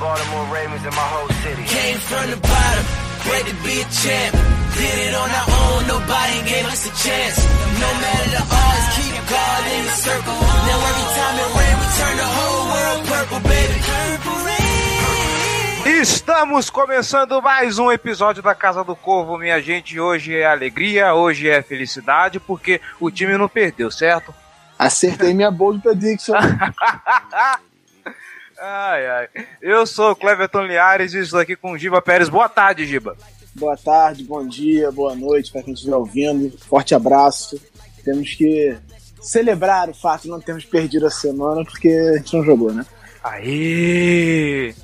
Baltimore Ravens, and my whole city. Came from the bottom, bred to be a champ. Did it on our own, nobody gave us a chance. No matter the odds, keep God in the circle. Now every time it rain, we turn the whole world purple, baby. Purple rain. Estamos começando mais um episódio da Casa do Corvo, minha gente. Hoje é alegria, hoje é felicidade, porque o time não perdeu, certo? Acertei minha bold prediction. Ai, ai. Eu sou o Cleverton Liares e estou aqui com o Giba Pérez. Boa tarde, Giba. Boa tarde, bom dia, boa noite para quem estiver ouvindo. Forte abraço. Temos que celebrar o fato de não termos perdido a semana porque a gente não jogou, né? Aí!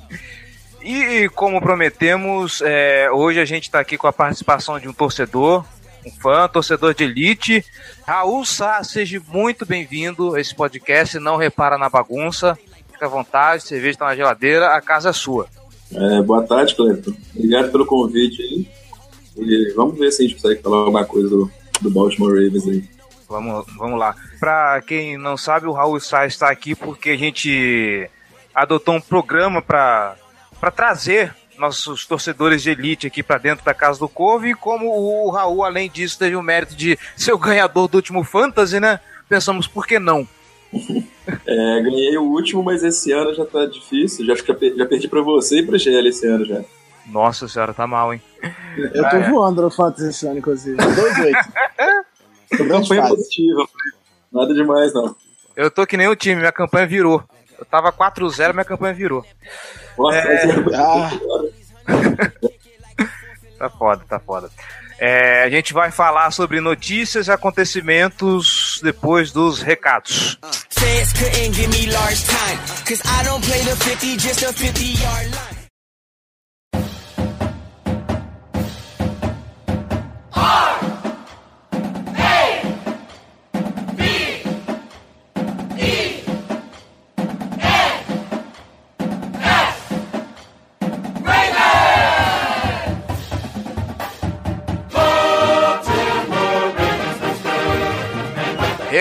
E como prometemos, é, hoje a gente está aqui com a participação de um torcedor, um fã, torcedor de elite. Raul Sá, seja muito bem-vindo a esse podcast. Não repara na bagunça. Fica à vontade, cerveja está na geladeira, a casa é sua. É, boa tarde, Cleiton. Obrigado pelo convite aí. E vamos ver se a gente consegue falar alguma coisa do, do Baltimore Ravens aí. Vamos, vamos lá. Para quem não sabe, o Raul Sá está aqui porque a gente adotou um programa para trazer nossos torcedores de elite aqui para dentro da Casa do Corvo. E como o Raul, além disso, teve o mérito de ser o ganhador do último Fantasy, né? Pensamos, por que não? É, ganhei o último, mas esse ano já tá difícil. Já, já, já perdi pra você e pra GL esse ano já. Nossa senhora, tá mal, hein? Eu tô voando no Fantasy esse ano, inclusive. 2-8. Grande Campanha positiva. Nada demais, não. Eu tô que nem o time, minha campanha virou. Eu tava 4-0, minha campanha virou. Nossa, É. Ah, Tá foda, tá foda. É, a gente vai falar sobre notícias e acontecimentos depois dos recados. Fans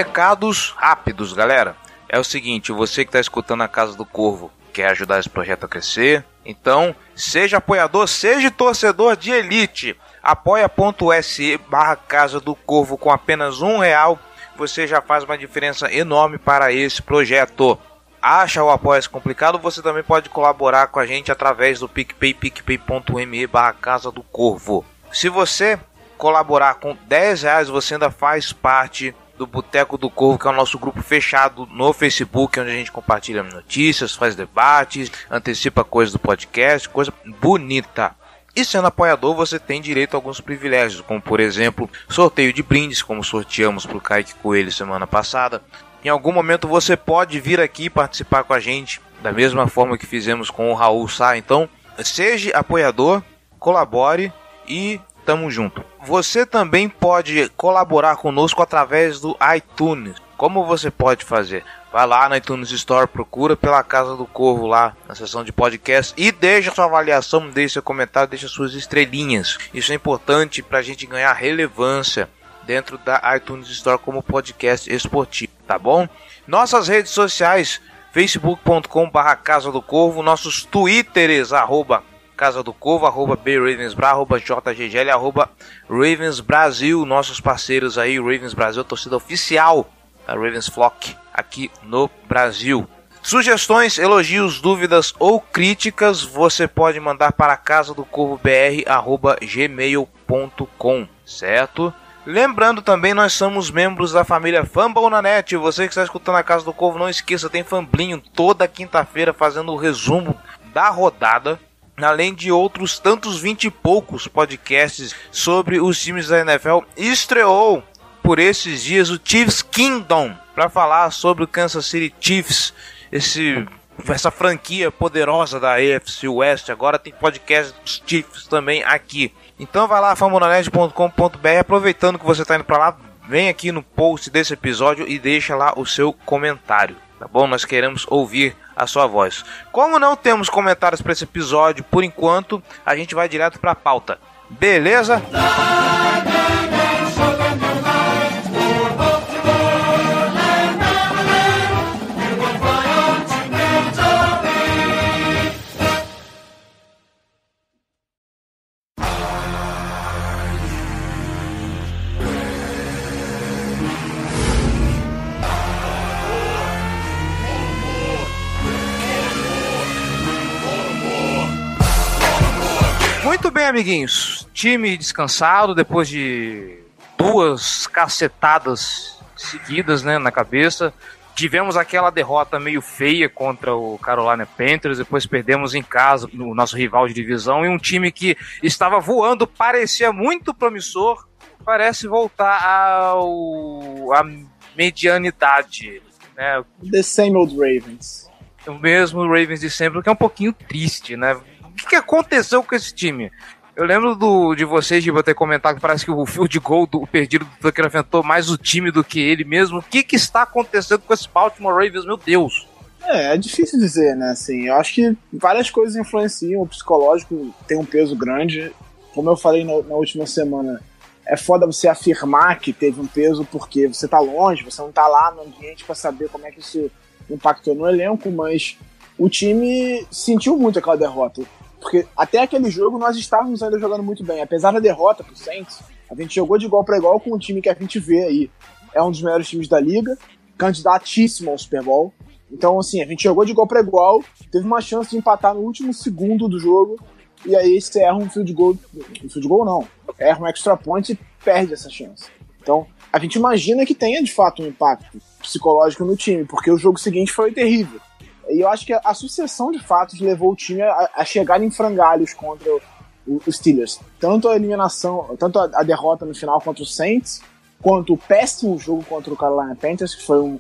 Recados rápidos, galera. É o seguinte, você que está escutando a Casa do Corvo quer ajudar esse projeto a crescer, então seja apoiador, seja torcedor de elite. Apoia.se barra Casa do Corvo com apenas um real, você já faz uma diferença enorme para esse projeto. Acha o apoio complicado? Você também pode colaborar com a gente através do PicPay, picpay.me barra Casa do Corvo. Se você colaborar com 10 reais, você ainda faz parte do Boteco do Corvo, que é o nosso grupo fechado no Facebook, onde a gente compartilha notícias, faz debates, antecipa coisas do podcast, coisa bonita. E sendo apoiador, você tem direito a alguns privilégios, como por exemplo, sorteio de brindes, como sorteamos para o Kaique Coelho semana passada. Em algum momento você pode vir aqui participar com a gente, da mesma forma que fizemos com o Raul Sá. Então, seja apoiador, colabore e tamo junto. Você também pode colaborar conosco através do iTunes. Como você pode fazer? Vai lá no iTunes Store, procura pela Casa do Corvo lá na seção de podcast e deixa sua avaliação, deixa seu comentário, deixa suas estrelinhas. Isso é importante para a gente ganhar relevância dentro da iTunes Store como podcast esportivo, tá bom? Nossas redes sociais, facebook.com.br Casa do Corvo, nossos twitters, arroba Casa do Corvo, arroba BRavensBra, arroba JGGL, arroba Ravens Brasil, nossos parceiros aí, Ravens Brasil, torcida oficial da Ravens Flock aqui no Brasil. Sugestões, elogios, dúvidas ou críticas você pode mandar para casa do corvo gmail.com, certo? Lembrando também, nós somos membros da família Fumble na Net. Você que está escutando a Casa do Corvo, não esqueça, tem Famblinho toda quinta-feira fazendo o resumo da rodada além de outros tantos vinte e poucos podcasts sobre os times da NFL, estreou por esses dias o Chiefs Kingdom para falar sobre o Kansas City Chiefs, esse essa franquia poderosa da AFC West. Agora tem podcast dos Chiefs também aqui. Então vai lá, famonanet.com.br. Aproveitando que você está indo para lá, vem aqui no post desse episódio e deixa lá o seu comentário. Tá bom? Nós queremos ouvir a sua voz. Como não temos comentários para esse episódio por enquanto, a gente vai direto para a pauta. Beleza? Amiguinhos. Time descansado depois de duas cacetadas seguidas, né, na cabeça. Tivemos aquela derrota meio feia contra o Carolina Panthers, depois perdemos em casa no nosso rival de divisão e um time que estava voando, parecia muito promissor, parece voltar ao a medianidade, né? The same old Ravens. O mesmo Ravens de sempre, o que é um pouquinho triste, né? O que aconteceu com esse time? Eu lembro do, de vocês, de ter comentado que parece que o field goal do perdido do Tucker afetou mais o time do que ele mesmo. O que, que está acontecendo com esse Baltimore Ravens? Meu Deus! É, é difícil dizer, né? Assim, eu acho que várias coisas influenciam. O psicológico tem um peso grande. Como eu falei na, na última semana, é foda você afirmar que teve um peso porque você tá longe, você não tá lá no ambiente para saber como é que isso impactou no elenco, mas o time sentiu muito aquela derrota. Porque até aquele jogo nós estávamos ainda jogando muito bem. Apesar da derrota pro Saints, a gente jogou de igual para igual com um time que a gente vê aí. É um dos melhores times da liga, candidatíssimo ao Super Bowl. Então, assim, a gente jogou de igual para igual, teve uma chance de empatar no último segundo do jogo, e aí você erra um field goal. Um field goal não. Erra um extra point e perde essa chance. Então, a gente imagina que tenha de fato um impacto psicológico no time, porque o jogo seguinte foi terrível. E eu acho que a sucessão de fatos levou o time a, a chegar em frangalhos contra os Steelers. Tanto a eliminação, tanto a, a, derrota no final contra o Saints, quanto o péssimo jogo contra o Carolina Panthers, que foi um,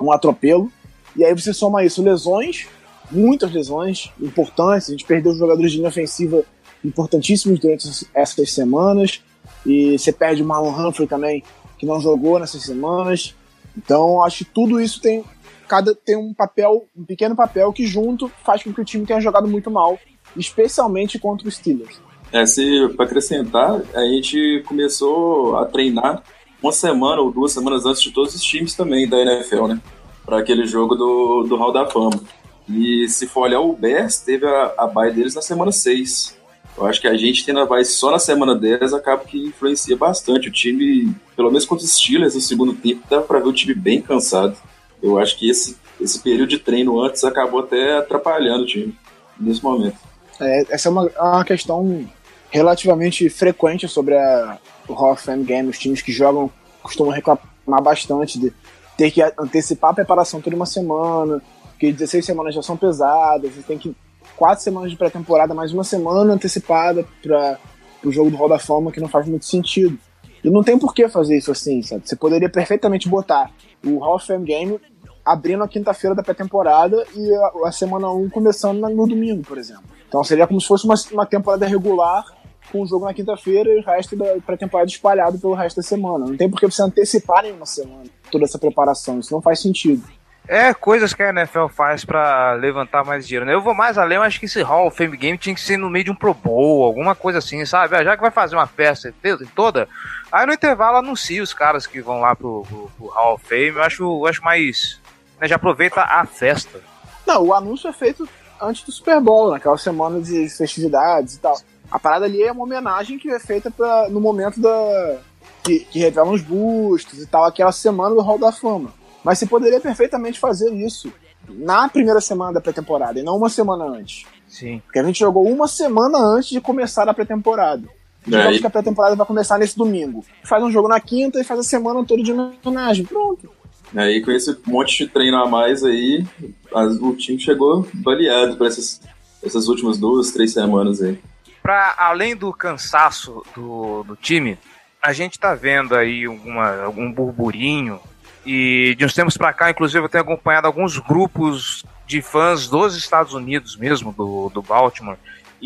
um atropelo. E aí você soma isso, lesões, muitas lesões importantes. A gente perdeu jogadores de linha ofensiva importantíssimos durante essas semanas. E você perde o Marlon Humphrey também, que não jogou nessas semanas. Então, acho que tudo isso tem, cada tem um papel, um pequeno papel que junto faz com que o time tenha jogado muito mal, especialmente contra os Steelers. É, se para acrescentar, a gente começou a treinar uma semana ou duas semanas antes de todos os times também da NFL, né? Para aquele jogo do, do Hall da Fama. E se for olhar, o Bears teve a, a bye deles na semana 6. Eu acho que a gente tendo a bye só na semana 10 acaba que influencia bastante. O time, pelo menos contra os Steelers no segundo tempo, dá para ver o time bem cansado eu acho que esse, esse período de treino antes acabou até atrapalhando o time nesse momento. É, essa é uma, é uma questão relativamente frequente sobre a, o Hall of Fame Game. Os times que jogam costumam reclamar bastante de ter que antecipar a preparação toda uma semana, que 16 semanas já são pesadas, você tem que quatro semanas de pré-temporada, mais uma semana antecipada para o jogo do Hall da Fama, que não faz muito sentido. E não tem por que fazer isso assim, sabe? Você poderia perfeitamente botar o Hall of Fame Game abrindo a quinta-feira da pré-temporada e a, a, semana 1 começando no domingo, por exemplo. Então seria como se fosse uma, uma temporada regular com o jogo na quinta-feira e o resto da pré-temporada espalhado pelo resto da semana. Não tem por que você antecipar em uma semana toda essa preparação, isso não faz sentido. É, coisas que a NFL faz para levantar mais dinheiro, né? Eu vou mais além, eu acho que esse Hall of Fame Game tinha que ser no meio de um Pro Bowl, alguma coisa assim, sabe? Ah, já que vai fazer uma festa toda, aí no intervalo anuncia os caras que vão lá pro, pro, pro Hall of Fame, eu acho, eu acho mais né, já aproveita a festa. Não, o anúncio é feito antes do Super Bowl, naquela semana de festividades e tal. A parada ali é uma homenagem que é feita pra, no momento da. Que, que revelam os bustos e tal, aquela semana do Hall da Fama. Mas você poderia perfeitamente fazer isso na primeira semana da pré-temporada e não uma semana antes. Sim. Porque a gente jogou uma semana antes de começar a pré-temporada. Digamos que a pré-temporada vai começar nesse domingo. Faz um jogo na quinta e faz a semana toda de homenagem. Pronto. Aí com esse monte de treino a mais aí, as, o time chegou baleado para essas, essas últimas duas, três semanas aí. Para além do cansaço do, do time, a gente tá vendo aí alguma, algum burburinho e de uns tempos para cá, inclusive, eu tenho acompanhado alguns grupos de fãs dos Estados Unidos mesmo, do, do Baltimore.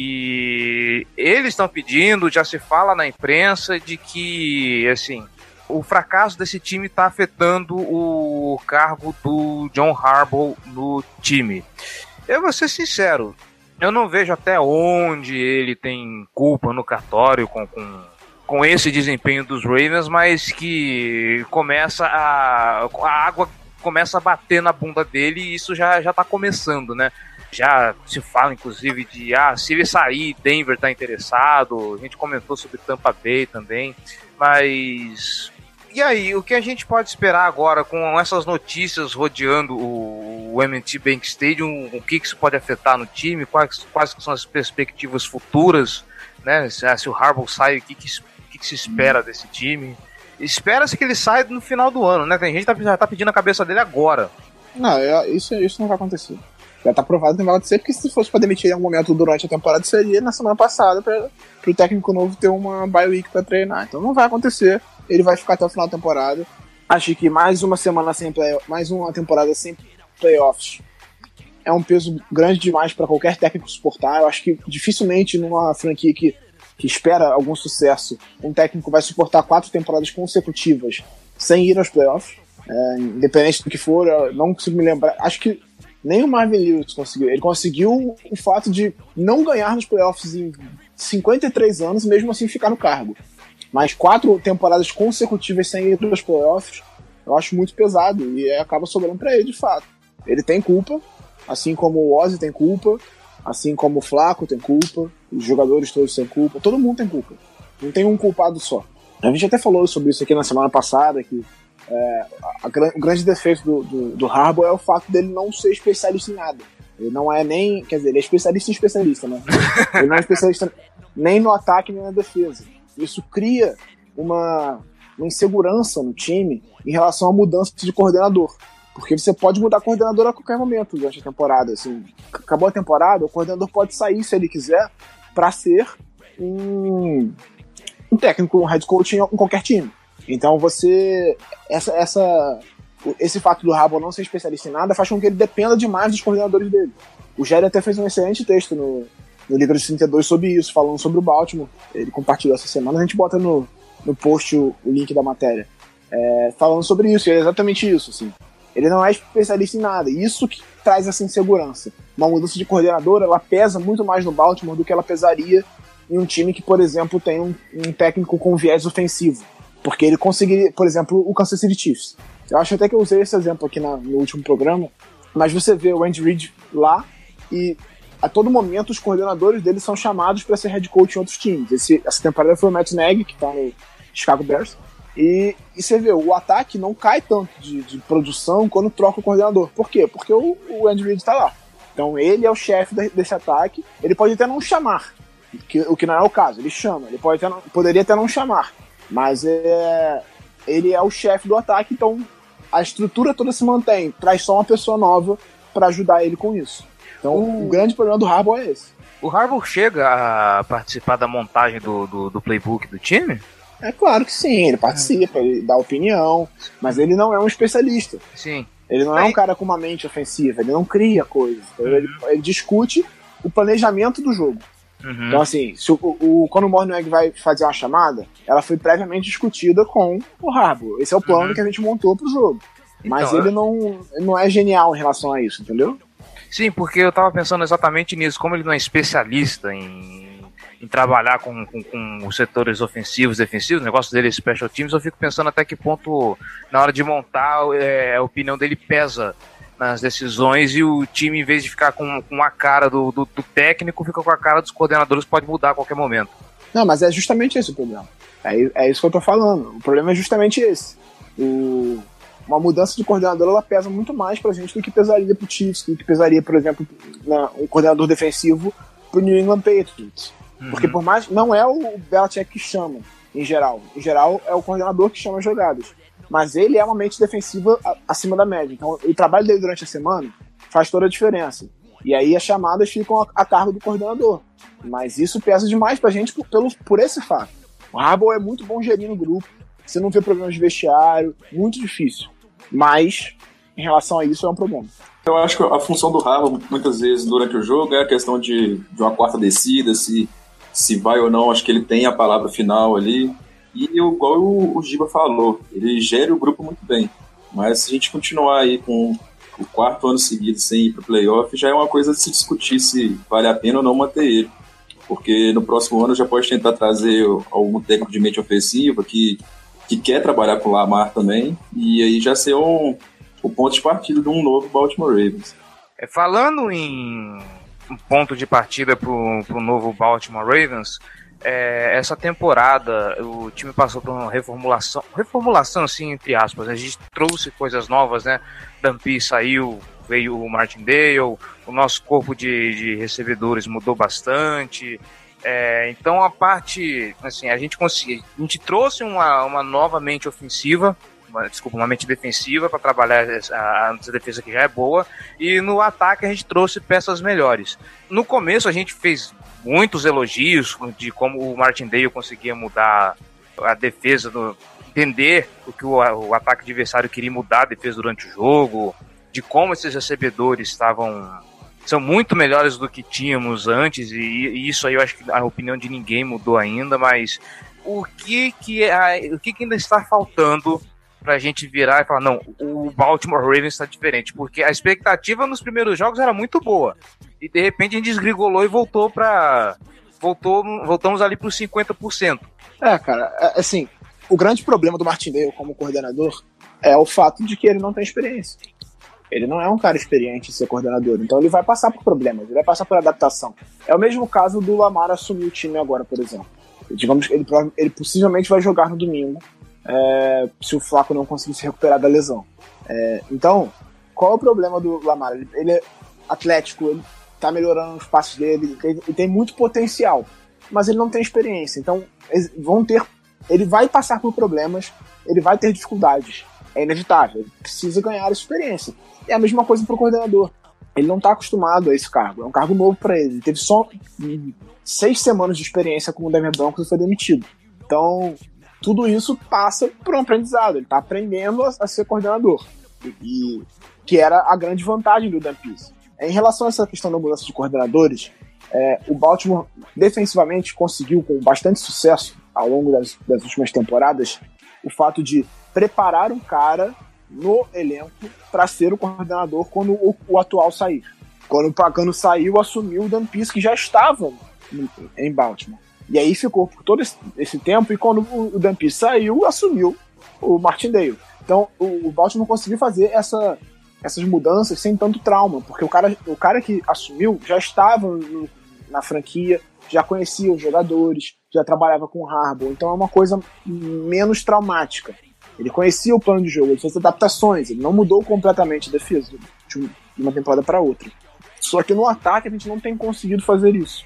E eles estão pedindo, já se fala na imprensa, de que, assim, o fracasso desse time está afetando o cargo do John Harbaugh no time. Eu vou ser sincero, eu não vejo até onde ele tem culpa no cartório com, com, com esse desempenho dos Ravens, mas que começa a, a água começa a bater na bunda dele e isso já, já tá começando, né? Já se fala, inclusive, de ah, se ele sair, Denver tá interessado. A gente comentou sobre Tampa Bay também. Mas. E aí, o que a gente pode esperar agora com essas notícias rodeando o, o MT Bank Stadium? O que, que isso pode afetar no time? Quais, quais são as perspectivas futuras? Né? Se, se o Harbaugh sai, o que, que, que, que se espera desse time? Espera-se que ele saia no final do ano, né? Tem gente que já tá pedindo a cabeça dele agora. Não, é, isso, isso não vai acontecer. Já tá provado que não vai acontecer, porque se fosse pra demitir em algum momento durante a temporada, seria na semana passada para o técnico novo ter uma bye week pra treinar. Então não vai acontecer. Ele vai ficar até o final da temporada. Acho que mais uma semana sem play, mais uma temporada sem playoffs é um peso grande demais para qualquer técnico suportar. Eu acho que dificilmente numa franquia que que espera algum sucesso, um técnico vai suportar quatro temporadas consecutivas sem ir aos playoffs. É, independente do que for, não consigo me lembrar. Acho que nem o Marvin Lewis conseguiu. Ele conseguiu o fato de não ganhar nos playoffs em 53 anos, mesmo assim ficar no cargo. Mas quatro temporadas consecutivas sem ir aos playoffs, eu acho muito pesado e acaba sobrando para ele, de fato. Ele tem culpa, assim como o Ozzy tem culpa, Assim como o Flaco tem culpa, os jogadores todos têm culpa, todo mundo tem culpa. Não tem um culpado só. A gente até falou sobre isso aqui na semana passada, que é, a, a, o grande defeito do, do, do Harbour é o fato dele não ser especialista em nada. Ele não é nem. Quer dizer, ele é especialista em especialista, né? Ele não é especialista nem no ataque nem na defesa. Isso cria uma, uma insegurança no time em relação à mudança de coordenador. Porque você pode mudar coordenador a qualquer momento durante a temporada. Assim, acabou a temporada, o coordenador pode sair se ele quiser para ser um, um técnico, um head coach em, em qualquer time. Então você. Essa, essa, esse fato do Rabo não ser especialista em nada faz com que ele dependa demais dos coordenadores dele. O Jerry até fez um excelente texto no, no livro de 32 sobre isso, falando sobre o Baltimore. Ele compartilhou essa semana, a gente bota no, no post o, o link da matéria. É, falando sobre isso, e é exatamente isso. Assim. Ele não é especialista em nada. Isso que traz essa insegurança. Uma mudança de coordenador, ela pesa muito mais no Baltimore do que ela pesaria em um time que, por exemplo, tem um, um técnico com viés ofensivo. Porque ele conseguiria, por exemplo, o Kansas City Chiefs. Eu acho até que eu usei esse exemplo aqui na, no último programa, mas você vê o Andy Reid lá e a todo momento os coordenadores dele são chamados para ser head coach em outros times. Esse, essa temporada foi o Matt Nagy, que está no Chicago Bears, e, e você vê, o ataque não cai tanto de, de, produção quando troca o coordenador. Por quê? Porque o, o Andy Reid está lá. Então ele é o chefe desse ataque. Ele pode até não chamar, que, o que não é o caso. Ele chama. Ele pode até não, poderia até não chamar. Mas é, ele é o chefe do ataque, então a estrutura toda se mantém. Traz só uma pessoa nova para ajudar ele com isso. Então o, o grande problema do Harbaugh é esse. O Harbaugh chega a participar da montagem do, do, do playbook do time? É claro que sim, ele participa, ele dá opinião, mas ele não é um especialista. Sim. Ele não é um cara com uma mente ofensiva, ele não cria coisas. Uhum. Ele, ele, discute o planejamento do jogo. Uhum. Então, assim, se o, o, quando o Mornweg vai fazer uma chamada, ela foi previamente discutida com o Harbour. Esse é o plano uhum. que a gente montou pro jogo. Então, Mas ele não, não é genial em relação a isso, entendeu? Sim, porque eu tava pensando exatamente nisso. Como ele não é especialista em em trabalhar com, com, com, os setores ofensivos, defensivos, o negócio dele é special teams, eu fico pensando até que ponto, na hora de montar, é, a opinião dele pesa nas decisões e o time, em vez de ficar com, com a cara do, do, do, técnico, fica com a cara dos coordenadores, pode mudar a qualquer momento. Não, mas é justamente esse o problema. É, é isso que eu tô falando. O problema é justamente esse. O, uma mudança de coordenador ela pesa muito mais pra gente do que pesaria pro Chiefs, do que pesaria, por exemplo, na, um coordenador defensivo pro New England Patriots. Uhum. Porque por mais. Não é o Belichick que chama, em geral. Em geral, é o coordenador que chama as jogadas. Mas ele é uma mente defensiva acima da média. Então, o trabalho dele durante a semana faz toda a diferença. E aí as chamadas ficam a, a cargo do coordenador. Mas isso pesa demais pra gente por, pelo, por esse fato. O Harbaugh é muito bom gerindo o grupo. Você não vê problemas de vestiário, muito difícil. Mas, em relação a isso, é um problema. Eu acho que a função do Harbaugh, muitas vezes, durante o jogo, é a questão de, de uma quarta descida, se, se vai ou não, acho que ele tem a palavra final ali. E igual o, o Giba falou, ele gera o grupo muito bem. Mas se a gente continuar aí com o quarto ano seguido sem ir para o playoff, já é uma coisa de se discutir se vale a pena ou não manter ele. Porque no próximo ano já pode tentar trazer algum técnico de mente ofensiva que, que quer trabalhar com o Lamar também, e aí já ser um, o ponto de partida de um novo Baltimore Ravens. É, falando em um ponto de partida para o novo Baltimore Ravens, é, essa temporada o time passou por uma reformulação, reformulação assim, entre aspas, a gente trouxe coisas novas, né? Dampi saiu, veio o Martindale, o nosso corpo de, de recebedores mudou bastante. É, então a parte, assim, a gente conseguiu, a gente trouxe uma, uma nova mente ofensiva, uma, desculpa, uma mente defensiva para trabalhar a, a defesa que já é boa, e no ataque a gente trouxe peças melhores. No começo a gente fez muitos elogios de como o Martindale conseguia mudar a defesa, do, entender o que o, o ataque adversário queria mudar a defesa durante o jogo, de como esses recebedores estavam são muito melhores do que tínhamos antes e, e, isso aí eu acho que a opinião de ninguém mudou ainda, mas o que que, o que, que ainda está faltando para a gente virar e falar não, o Baltimore Ravens está diferente, porque a expectativa nos primeiros jogos era muito boa e de repente a gente desgrigolou e voltou para voltou voltamos ali para os 50%. É, cara, é, assim, o grande problema do Martindale como coordenador é o fato de que ele não tem experiência. Ele não é um cara experiente em ser coordenador, então ele vai passar por problemas, ele vai passar por adaptação. É o mesmo caso do Lamar assumir o time agora, por exemplo. Digamos que ele, ele possivelmente vai jogar no domingo, é, se o Flaco não conseguir se recuperar da lesão. É, então, qual é o problema do Lamar? Ele, ele, é atlético, ele tá melhorando os passos dele, ele, tem muito potencial, mas ele não tem experiência. Então, vão ter. Ele vai passar por problemas, ele vai ter dificuldades. É inevitável, ele precisa ganhar experiência. É a mesma coisa para o coordenador. Ele não está acostumado a esse cargo, é um cargo novo para ele. Ele teve só seis semanas de experiência com o Denver Broncos e foi demitido. Então, tudo isso passa por um aprendizado. Ele está aprendendo a, a, ser coordenador. E, e, que era a grande vantagem do Dan Pease. Em relação a essa questão da mudança de coordenadores, é, o Baltimore defensivamente conseguiu, com bastante sucesso ao longo das, das últimas temporadas, o fato de preparar um cara no elenco para ser o coordenador quando o, o, atual sair. Quando o Pagano saiu, assumiu o Dan Pease, que já estava em Baltimore. E aí ficou por todo esse, tempo, e quando o, Dan Pease saiu, assumiu o Martindale. Então o Baltimore conseguiu fazer essa, essas mudanças sem tanto trauma, porque o cara, o cara que assumiu já estava no, na franquia, já conhecia os jogadores, já trabalhava com o Harbour, então é uma coisa menos traumática. Ele conhecia o plano de jogo, ele fez adaptações, ele não mudou completamente a defesa de uma temporada para outra. Só que no ataque a gente não tem conseguido fazer isso.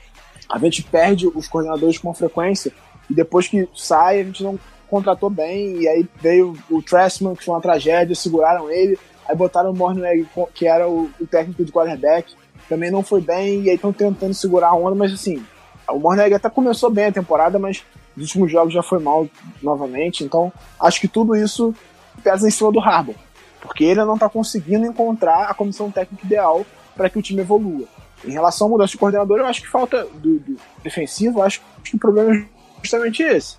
A gente perde os coordenadores com frequência e depois que sai a gente não contratou bem e aí veio o Tressman, que foi uma tragédia, seguraram ele, aí botaram o Mornweg, que era o, o técnico de quarterback, também não foi bem e aí estão tentando segurar a onda, mas assim, o Mornweg até começou bem a temporada, mas nos últimos jogos já foi mal novamente, então acho que tudo isso pesa em cima do Harbour, porque ele não está conseguindo encontrar a comissão técnica ideal para que o time evolua. Em relação à mudança de coordenador, eu acho que falta do, do defensivo, acho que o problema é justamente esse.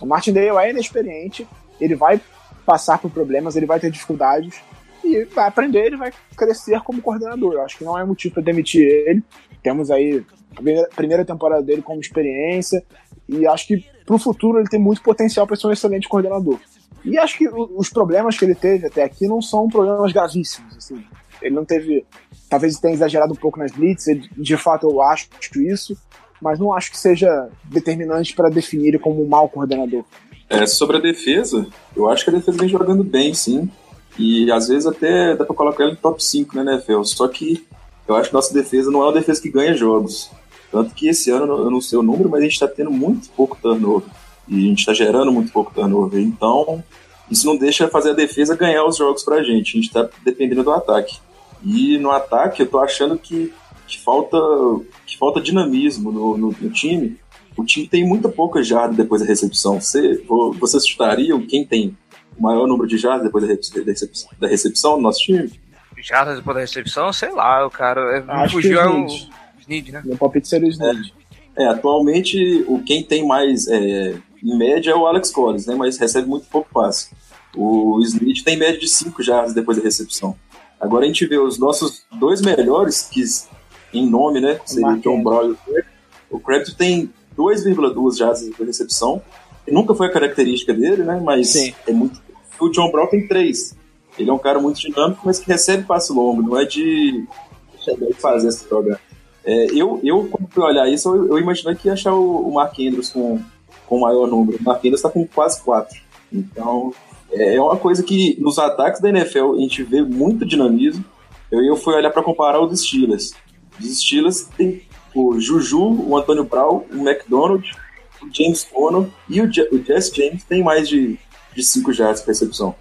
O Martin Dale é inexperiente, ele vai passar por problemas, ele vai ter dificuldades e vai aprender, ele vai crescer como coordenador. Eu acho que não é motivo para demitir ele. Temos aí a primeira temporada dele como experiência e acho que para o futuro ele tem muito potencial para ser um excelente coordenador. E acho que os problemas que ele teve até aqui não são problemas gravíssimos. Assim. Ele não teve. Talvez tenha exagerado um pouco nas blitz, de fato eu acho isso, mas não acho que seja determinante para definir ele como um mau coordenador. É, sobre a defesa, eu acho que a defesa vem jogando bem, sim. E às vezes até dá para colocar ele no top 5 na NFL. Só que eu acho que nossa defesa não é uma defesa que ganha jogos. Tanto que esse ano, eu não sei o número, mas a gente está tendo muito pouco turnover. E a gente está gerando muito pouco turnover. Então, isso não deixa fazer a defesa ganhar os jogos pra gente. A gente está dependendo do ataque. E no ataque, eu tô achando que, que, falta, que falta dinamismo no, no, no time. O time tem muita pouca jarda depois da recepção. Você, você chutaria quem tem o maior número de jardas depois da recepção, da recepção do nosso time? jardas depois da recepção, sei lá, o cara. Acho fugiu que é o Snead. Snead, né? Meu palpite seria o Snead. É, atualmente o quem tem mais é, em média é o Alex Collins, né? Mas recebe muito pouco passe. O Smith tem média de 5 jardas depois da recepção. Agora a gente vê os nossos dois melhores, que em nome, né? Seria o John. Brown e o Crabtree. O Crabtree tem 2,2 jardas depois da recepção. Nunca foi a característica dele, né? Mas Sim. é muito. O John Brown tem 3. Ele é um cara muito dinâmico, mas que recebe passe longo, não é de fazer essa jogada. É, eu, eu, quando fui olhar isso, eu, eu imaginei que ia achar o, o Mark Andrews com, com o maior número. O Mark Andrews está com quase 4. Então, é, é uma coisa que nos ataques da NFL a gente vê muito dinamismo. Eu, eu fui olhar para comparar os Steelers. Os Steelers tem o Juju, o Antônio Brown, o McDonald, o James Conner e o, Je- o Jess James tem mais de 5 jardas para recepção.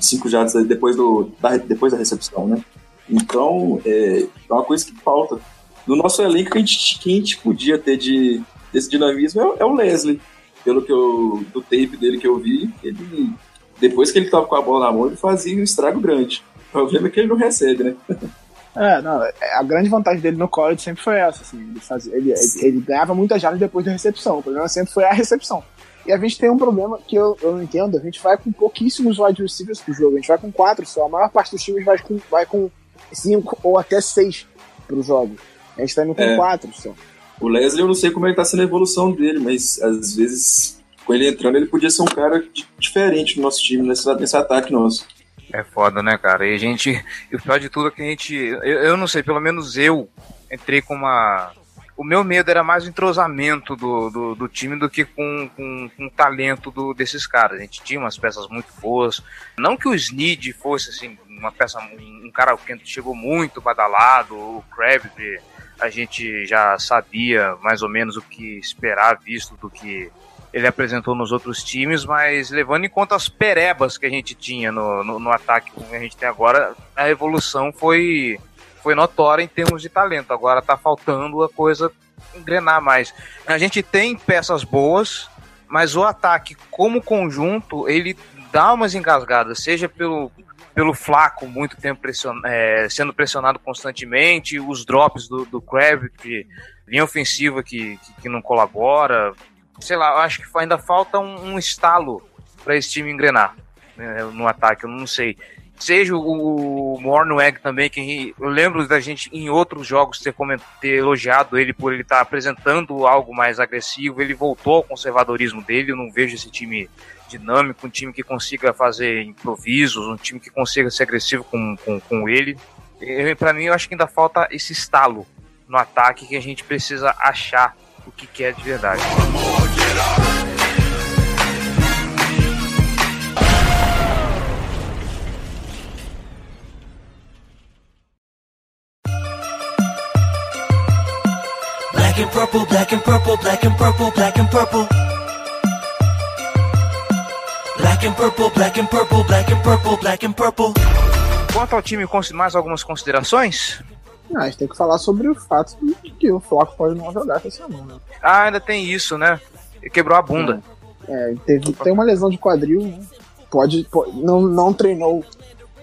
5 jardas depois, da, depois da recepção, né? Então, é, é uma coisa que falta. No nosso elenco, a gente, a gente podia ter de, desse dinamismo é, é o Leslie. Pelo que eu, do tape dele que eu vi, ele, depois que ele tava com a bola na mão, ele fazia um estrago grande. O problema é que ele não recebe, né? É, não, é, a grande vantagem dele no college sempre foi essa, assim, ele, fazia, ele, ele, ele ganhava muitas jardas depois da recepção, o problema sempre foi a recepção. E a gente tem um problema que eu, eu não entendo, a gente vai com pouquíssimos wide receivers pro jogo, a gente vai com quatro só, a maior parte dos times vai com, vai com cinco ou até seis pro jogo. A gente tá indo com É. quatro só. O Leslie, eu não sei como é que tá sendo a evolução dele, mas às vezes, com ele entrando, ele podia ser um cara di- diferente no nosso time, nesse, nesse ataque nosso. É foda, né, cara? E a gente. E o pior de tudo é que a gente. Eu, eu não sei, pelo menos eu entrei com uma. O meu medo era mais o entrosamento do, do, do time do que com, com, com o talento do, desses caras. A gente tinha umas peças muito boas. Não que o Snead fosse assim, uma peça, um, cara que chegou muito badalado, o Crabtree, a gente já sabia mais ou menos o que esperar, visto do que ele apresentou nos outros times, mas levando em conta as perebas que a gente tinha no, no, no ataque que a gente tem agora, a evolução foi, foi notória em termos de talento. Agora tá faltando a coisa engrenar mais. A gente tem peças boas, mas o ataque como conjunto, ele dá umas engasgadas, seja pelo, pelo Flaco muito tempo pression, é, sendo pressionado constantemente, os drops do, do Crabtree, linha ofensiva que, que, que não colabora, sei lá, acho que ainda falta um, um estalo para esse time engrenar né, no ataque, eu não sei. Seja o, Mornweg também, que eu lembro da gente em outros jogos ter, ter elogiado ele por ele estar tá apresentando algo mais agressivo, ele voltou ao conservadorismo dele, eu não vejo esse time dinâmico, um time que consiga fazer improvisos, um time que consiga ser agressivo com, com, com ele. Para mim, eu acho que ainda falta esse estalo no ataque que a gente precisa achar o que, que é de verdade. And purple, black and purple, black and purple, black and purple. Black and purple, black and purple, black and purple, black and purple. Quanto ao time, mais algumas considerações? Não, a gente tem que falar sobre o fato de que o Floco pode não jogar essa semana. né? Ah, ainda tem isso, né? Ele quebrou a bunda. É, teve, tem uma lesão de quadril, né? pode, pode- não, não treinou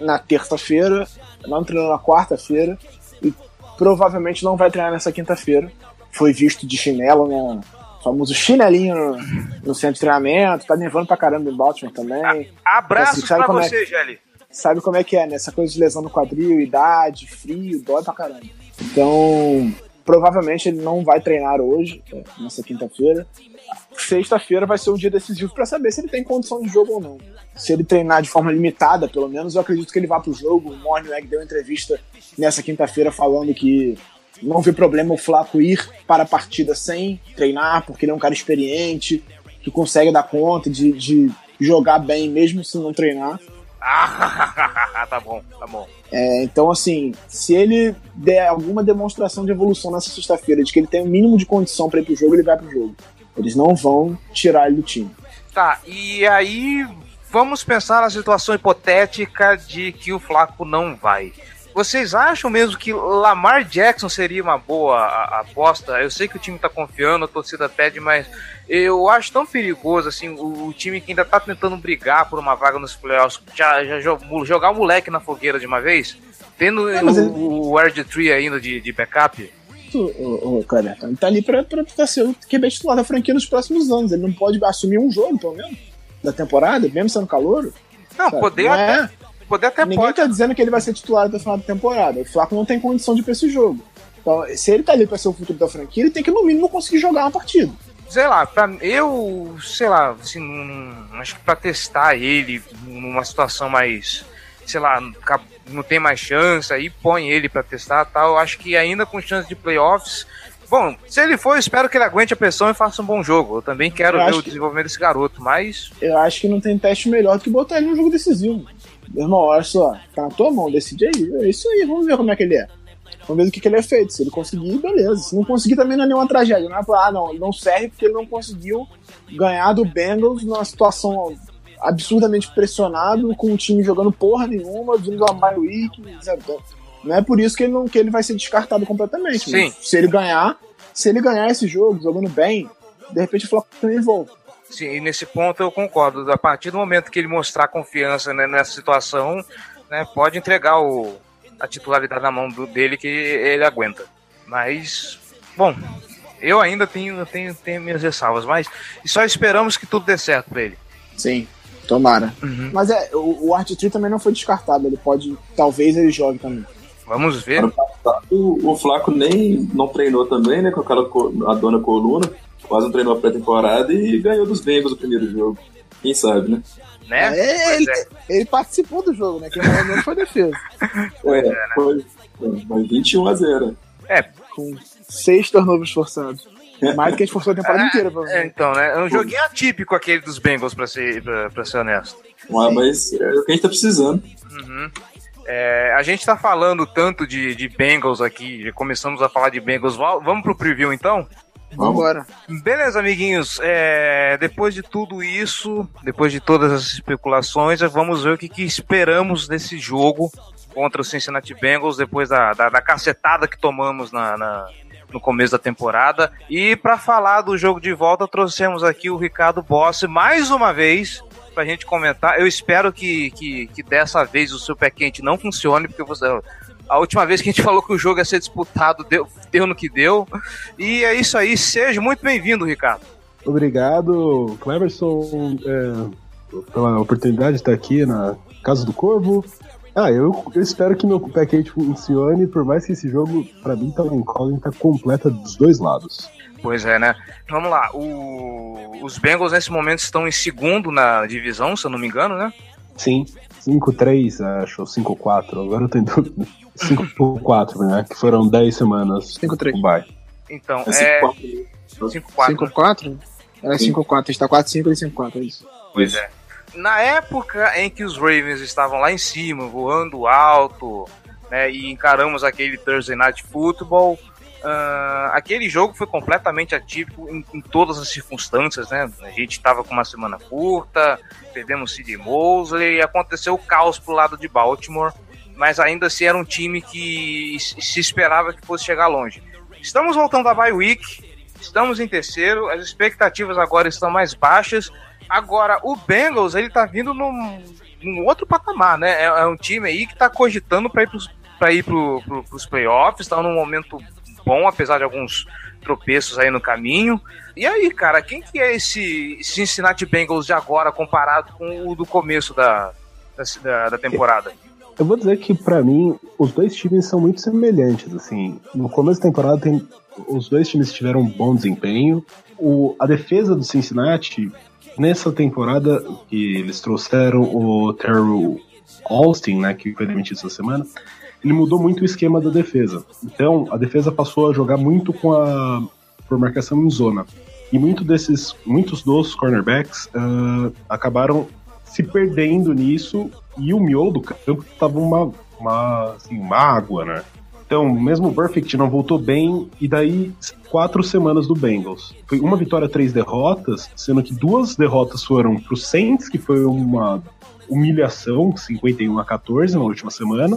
na terça-feira, não treinou na quarta-feira e provavelmente não vai treinar nessa quinta-feira. Foi visto de chinelo, né? famoso chinelinho no, no centro de treinamento, tá nevando pra caramba em Baltimore também. Abraços Assim, sabe pra como é- você, Gelli. Sabe como é que é, né? Essa coisa de lesão no quadril, idade, frio, dói pra caramba. Então, provavelmente ele não vai treinar hoje, é, nessa quinta-feira. Sexta-feira vai ser um dia decisivo pra saber se ele tem condição de jogo ou não. Se ele treinar de forma limitada, pelo menos, eu acredito que ele vá pro jogo. O Mornweg deu uma entrevista nessa quinta-feira falando que não vê problema o Flaco ir para a partida sem treinar, porque ele é um cara experiente, que consegue dar conta de, de jogar bem mesmo se não treinar. Ah, tá bom, tá bom. É, então, assim, se ele der alguma demonstração de evolução nessa sexta-feira, de que ele tem o mínimo de condição para ir pro jogo, ele vai pro jogo. Eles não vão tirar ele do time. Tá, e aí vamos pensar na situação hipotética de que o Flaco não vai. Vocês acham mesmo que Lamar Jackson seria uma boa aposta? Eu sei que o time tá confiando, a torcida pede, mas eu acho tão perigoso assim o, o time que ainda tá tentando brigar por uma vaga nos playoffs, já, já jo- jogar o moleque na fogueira de uma vez. Tendo É, o, o RG3 ainda de, de backup, O, o Cleberton, ele tá ali pra, pra, pra ser o QB titular da franquia nos próximos anos. Ele não pode assumir um jogo, pelo menos, da temporada, mesmo sendo calouro. não, sabe? poder, Não até, é- poder até Ninguém pode. tá dizendo que ele vai ser titular até o final da temporada. O Flaco não tem condição de ir pra esse jogo. Então, se ele tá ali pra ser o futuro da franquia, ele tem que, no mínimo, conseguir jogar uma partida. sei lá, pra, eu, sei lá, assim, não- acho que pra testar ele numa situação mais, sei lá, não tem mais chance, aí põe ele pra testar e tal, acho que ainda com chance de playoffs, bom, se ele for, eu espero que ele aguente a pressão e faça um bom jogo, eu também quero Eu ver o que- desenvolvimento desse garoto, mas, Eu acho que não tem teste melhor do que botar ele num jogo decisivo. Meu irmão, olha só, tá na tua mão, decide aí. É isso aí, vamos ver como é que ele é. Vamos ver do que, que ele é feito. Se ele conseguir, beleza. Se não conseguir, também não é nenhuma tragédia. Não é falar, ah, não, ele não serve porque ele não conseguiu ganhar do Bengals numa situação absurdamente pressionado, com o time jogando porra nenhuma, vindo da bye week, Não é por isso que ele, não, que ele vai ser descartado completamente. Sim. Se ele ganhar, se ele ganhar esse jogo, jogando bem, de repente o Flamengo também volta. Sim, e nesse ponto eu concordo, a partir do momento que ele mostrar confiança né, nessa situação, né, pode entregar o, a titularidade na mão do- dele que ele aguenta. Mas, bom, eu ainda tenho, tenho, tenho minhas ressalvas, mas só esperamos que tudo dê certo pra ele. Sim, tomara. Uhum. Mas é, o, o Art Tree também não foi descartado. Ele pode. Talvez ele jogue também. Vamos ver. Passado, o Flaco nem não treinou também, né? Com aquela a dona coluna. Quase não treinou a pré-temporada e ganhou dos Bengals o primeiro jogo. Quem sabe, né? Né? É, ele, é. ele participou do jogo, né? Quem ganhou mesmo foi defesa. É, foi. foi, Mas 21 a 0. É, Com seis turnovers forçados. Mais do que a gente forçou a temporada inteira, é, provavelmente. então, né? É um joguinho atípico aquele dos Bengals, pra ser, pra, pra ser honesto. Mas, mas é o que a gente tá precisando. Uhum. É, a gente tá falando tanto de, de Bengals aqui, já começamos a falar de Bengals. Va- Vamos pro preview então? Vambora. Beleza, amiguinhos. É, depois de tudo isso, depois de todas as especulações, vamos ver o que, que esperamos desse jogo contra o Cincinnati Bengals depois da, da, da cacetada que tomamos na, na- no começo da temporada. E para falar do jogo de volta, trouxemos aqui o Ricardo Bossi mais uma vez pra gente comentar. Eu espero que, que, que dessa vez o seu pé quente não funcione, porque você. A última vez que a gente falou que o jogo ia ser disputado deu, deu no que deu. E é isso aí, seja muito bem-vindo, Ricardo. Obrigado, Cleverson, é, pela oportunidade de estar aqui na Casa do Corvo. Ah, eu, eu espero que meu package funcione, por mais que esse jogo, pra mim, tá uma incógnita completa dos dois lados. Pois é, né? Vamos lá. O- Os Bengals nesse momento estão em segundo na divisão, se eu não me engano, né? Sim, 5-3, acho, ou 5-4, agora eu tô em dúvida. 5-4, né? Que foram 10 semanas 5-3. o bye. Então, É é 5-4. 5-4. 5-4? Era 5-4. A gente tá 4-5 e 5-4, é isso. Pois é. Na época em que os Ravens estavam lá em cima, voando alto, né, e encaramos aquele Thursday Night Football, ah, aquele jogo foi completamente atípico em, em todas as circunstâncias, né? A gente estava com uma semana curta, perdemos C.D. Mosley, aconteceu o caos pro lado de Baltimore, mas ainda assim era um time que se esperava que fosse chegar longe. Estamos voltando à bye week, estamos em terceiro, as expectativas agora estão mais baixas, Agora, o Bengals, ele tá vindo num, num outro patamar, né? É, é um time aí que tá cogitando pra ir, pra ir pro, pro, pros playoffs, tá num momento bom, apesar de alguns tropeços aí no caminho. E aí, cara, quem que é esse Cincinnati Bengals de agora comparado com o do começo da, da, da temporada? Eu vou dizer que, pra mim, os dois times são muito semelhantes, assim. No começo da temporada, tem, os dois times tiveram um bom desempenho. O, a defesa do Cincinnati, nessa temporada, que eles trouxeram o Terrell Austin, né, que foi demitido essa semana, ele mudou muito o esquema da defesa. Então, a defesa passou a jogar muito com a por marcação em zona. E muito desses, muitos dos cornerbacks ah, acabaram se perdendo nisso e o miolo do campo tava uma, uma, assim, uma água, né? Então, mesmo o Perfect não voltou bem, e daí quatro semanas do Bengals. Foi uma vitória, três derrotas, sendo que duas derrotas foram pro Saints, que foi uma humilhação, 51 a 14 na última semana.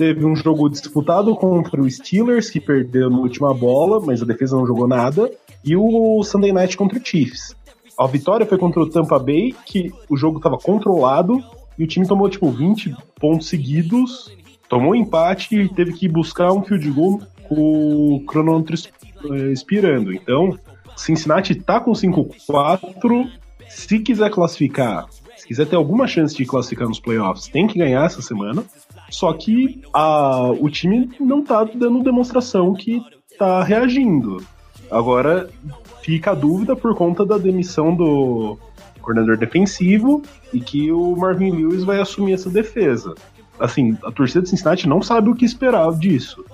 Teve um jogo disputado contra o Steelers, que perdeu na última bola, mas a defesa não jogou nada. E o Sunday Night contra o Chiefs. A vitória foi contra o Tampa Bay, que o jogo estava controlado, e o time tomou, tipo, 20 pontos seguidos, tomou empate e teve que buscar um field goal com o cronômetro eh, expirando. Então, Cincinnati tá com 5-4. Se quiser classificar, se quiser ter alguma chance de classificar nos playoffs, tem que ganhar essa semana. Só que a, o time não tá dando demonstração que tá reagindo. Agora fica a dúvida por conta da demissão do coordenador defensivo e que o Marvin Lewis vai assumir essa defesa. Assim, a torcida de Cincinnati não sabe o que esperar disso.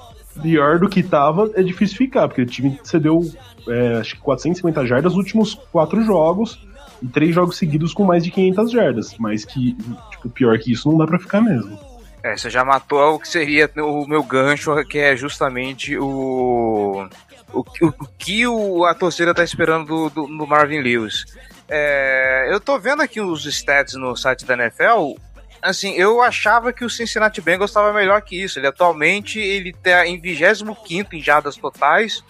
Pior do que tava, é difícil ficar, porque o time cedeu é, acho que 450 jardas nos últimos quatro jogos e três jogos seguidos com mais de 500 jardas. Mas que, tipo, pior que isso não dá para ficar mesmo. É, você já matou o que seria o meu gancho, que é justamente o. O, o, o que o, a torcida tá esperando do, do, do Marvin Lewis. É, eu tô vendo aqui os stats no site da NFL. Assim, eu achava que o Cincinnati Bengals estava melhor que isso. Ele atualmente ele tá em 25 em jardas totais.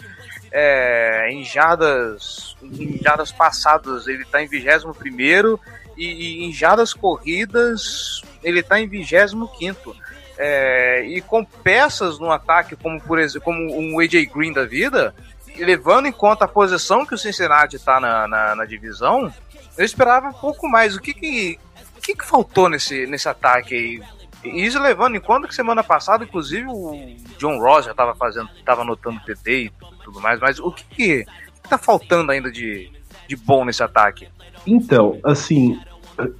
É, em jardas em jardas passadas ele está em 21 primeiro e, e em jardas corridas ele está em 25 é, e com peças no ataque como por exemplo como um AJ Green da vida levando em conta a posição que o Cincinnati está na, na, na, divisão, eu esperava um pouco mais. O que que, que, que faltou nesse, nesse ataque aí? E isso levando em conta que semana passada, inclusive, o John Ross já estava fazendo, estava anotando TT e tudo mais, mas o que, que, que tá faltando ainda de, de bom nesse ataque? Então, assim,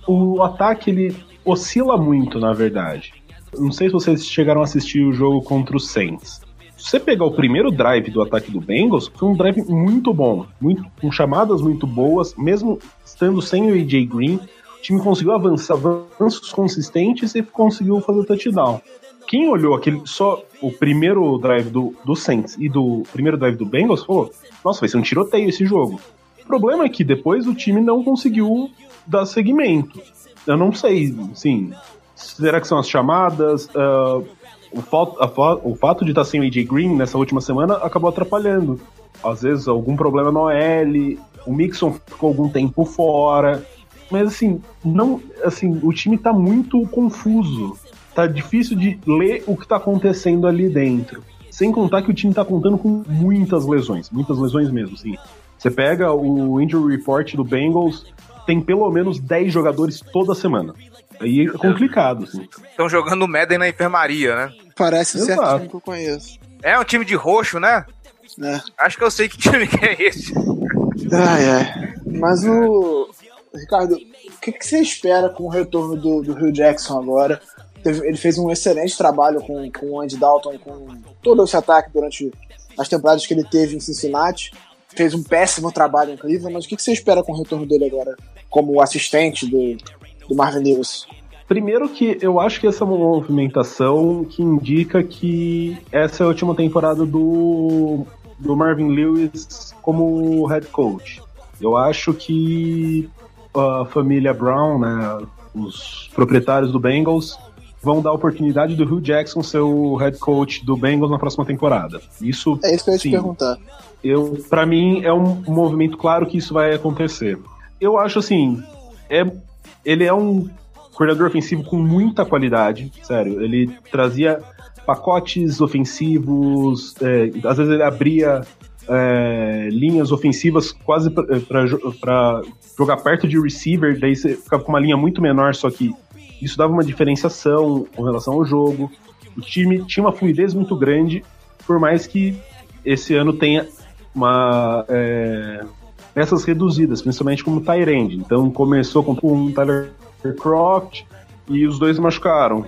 o ataque ele oscila muito, na verdade. Não sei se vocês chegaram a assistir o jogo contra o Saints. Se você pegar o primeiro drive do ataque do Bengals, foi um drive muito bom, muito, com chamadas muito boas, mesmo estando sem o AJ Green, o time conseguiu avançar, avanços consistentes e conseguiu fazer o touchdown. Quem olhou aquele só o primeiro drive do, do Saints e do primeiro drive do Bengals falou: Nossa, vai ser um tiroteio esse jogo. O problema é que depois o time não conseguiu dar seguimento. Eu não sei, sim. Será que são as chamadas? Uh, o, fato, o fato de estar sem o AJ Green nessa última semana acabou atrapalhando. Às vezes algum problema no OL, o Mixon ficou algum tempo fora. Mas assim, não, assim, o time tá muito confuso. Tá difícil de ler o que tá acontecendo ali dentro. Sem contar que o time tá contando com muitas lesões, muitas lesões mesmo, assim. Você pega o injury report do Bengals, tem pelo menos 10 jogadores toda semana. Aí é complicado, assim. Estão jogando Madden na enfermaria, né? Parece Exato. certo time que eu conheço. É um time de roxo, né? É. Acho que eu sei que time que é esse. Ai, ai. Mas o. Ricardo, o que, que você espera com o retorno do, do Rio Jackson agora? Ele fez um excelente trabalho com, com o Andy Dalton, com todo esse ataque durante as temporadas que ele teve em Cincinnati. Fez um péssimo trabalho em Cleveland, mas o que, que você espera com o retorno dele agora, como assistente do, do Marvin Lewis? Primeiro que eu acho que essa é uma movimentação que indica que essa é a última temporada do, do Marvin Lewis como head coach. Eu acho que a família Brown, né, os proprietários do Bengals, vão dar a oportunidade do Hugh Jackson ser o head coach do Bengals na próxima temporada. Isso, é isso que eu ia te perguntar. Eu, para mim, é um movimento claro que isso vai acontecer. Eu acho assim, é ele é um coordenador ofensivo com muita qualidade, sério. Ele trazia pacotes ofensivos, é, às vezes ele abria é, linhas ofensivas quase para jogar perto de receiver, daí você ficava com uma linha muito menor, só que isso dava uma diferenciação com relação ao jogo. O time tinha uma fluidez muito grande, por mais que esse ano tenha uma é, peças reduzidas, principalmente como Tyrande. Então começou com um Tyler Croft e os dois machucaram.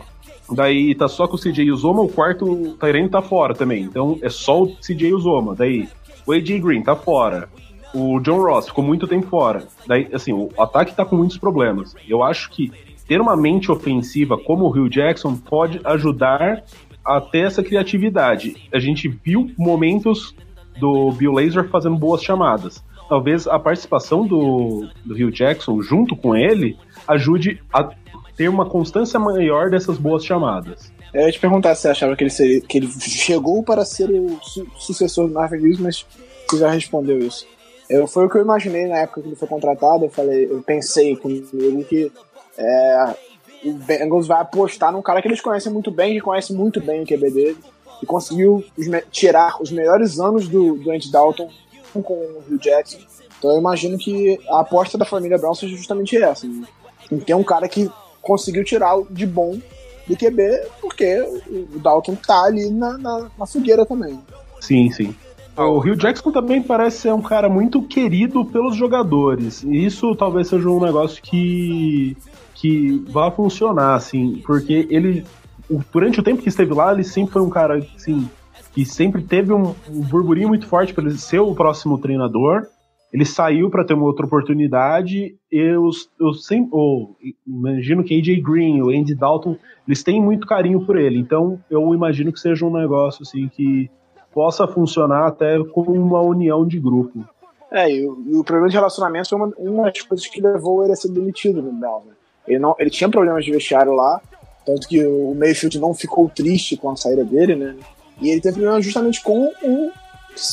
Daí tá só com o CJ Uzoma, o quarto Tyrande tá fora também. Então é só o CJ Uzoma. Daí o AJ Green tá fora. O John Ross ficou muito tempo fora. Daí, assim, o ataque tá com muitos problemas. Eu acho que ter uma mente ofensiva como o Rio Jackson pode ajudar a ter essa criatividade. A gente viu momentos do Bill Lazor fazendo boas chamadas talvez a participação do, do Rio Jackson junto com ele ajude a ter uma constância maior dessas boas chamadas. Eu ia te perguntar se você achava que ele, seria, que ele chegou para ser o su sucessor do Marvin Lewis, mas você já respondeu isso. Eu, foi o que eu imaginei na época que ele foi contratado. Eu falei, eu pensei comigo que é, o Bengals vai apostar num cara que eles conhecem muito bem, que conhece muito bem o QB dele, e conseguiu os tirar os melhores anos do, do Andy Dalton com o Hugh Jackson. Então eu imagino que a aposta da família Brown seja justamente essa. Né? Tem um cara que conseguiu tirar de bom do QB, porque o Dalton tá ali na, na, na fogueira também. Sim, sim. O Rio Jackson também parece ser um cara muito querido pelos jogadores. E isso talvez seja um negócio que, que vá funcionar, assim, porque ele, durante o tempo que esteve lá, ele sempre foi um cara, assim, que sempre teve um, um burburinho muito forte para ele ser o próximo treinador. Ele saiu para ter uma outra oportunidade. Eu, eu sempre, imagino que AJ Green, o Andy Dalton, eles têm muito carinho por ele. Então eu imagino que seja um negócio assim que possa funcionar até como uma união de grupo. É, e o, e o problema de relacionamento foi uma, uma das coisas que levou ele a ser demitido no Bell, né? Ele, não, ele tinha problemas de vestiário lá, tanto que o Mayfield não ficou triste com a saída dele, né? E ele teve problemas justamente com o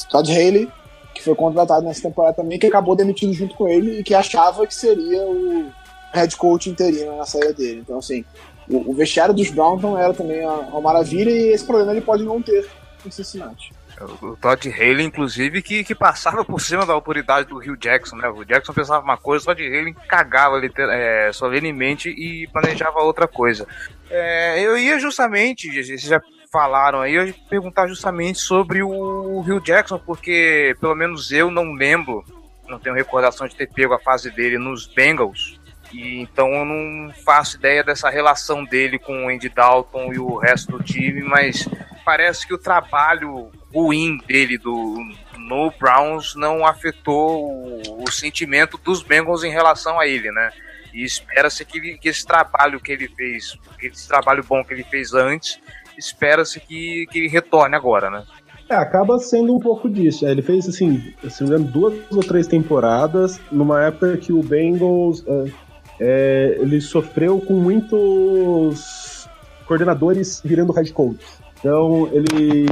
Todd Haley, que foi contratado nessa temporada também, que acabou demitido junto com ele e que achava que seria o head coach interino na saída dele. Então, assim, o, o vestiário dos Browns não era também uma maravilha e esse problema ele pode não ter em Cincinnati. O Todd Haley, inclusive, que, que passava por cima da autoridade do Rio Jackson, né? O Jackson pensava uma coisa, o Todd Haley cagava é, solenemente e planejava outra coisa. É, eu ia justamente, vocês já falaram aí, eu ia perguntar justamente sobre o Rio Jackson, porque pelo menos eu não lembro, não tenho recordação de ter pego a fase dele nos Bengals. E, então eu não faço ideia dessa relação dele com o Andy Dalton e o resto do time, mas parece que o trabalho ruim dele do, no Browns não afetou o, o sentimento dos Bengals em relação a ele, né? E espera-se que, que, esse trabalho que ele fez, esse trabalho bom que ele fez antes, espera-se que, que ele retorne agora, né? É, acaba sendo um pouco disso. É, ele fez, assim, se não me engano, duas ou três temporadas, numa época que o Bengals é, é, ele sofreu com muitos coordenadores virando head coach. Então, ele,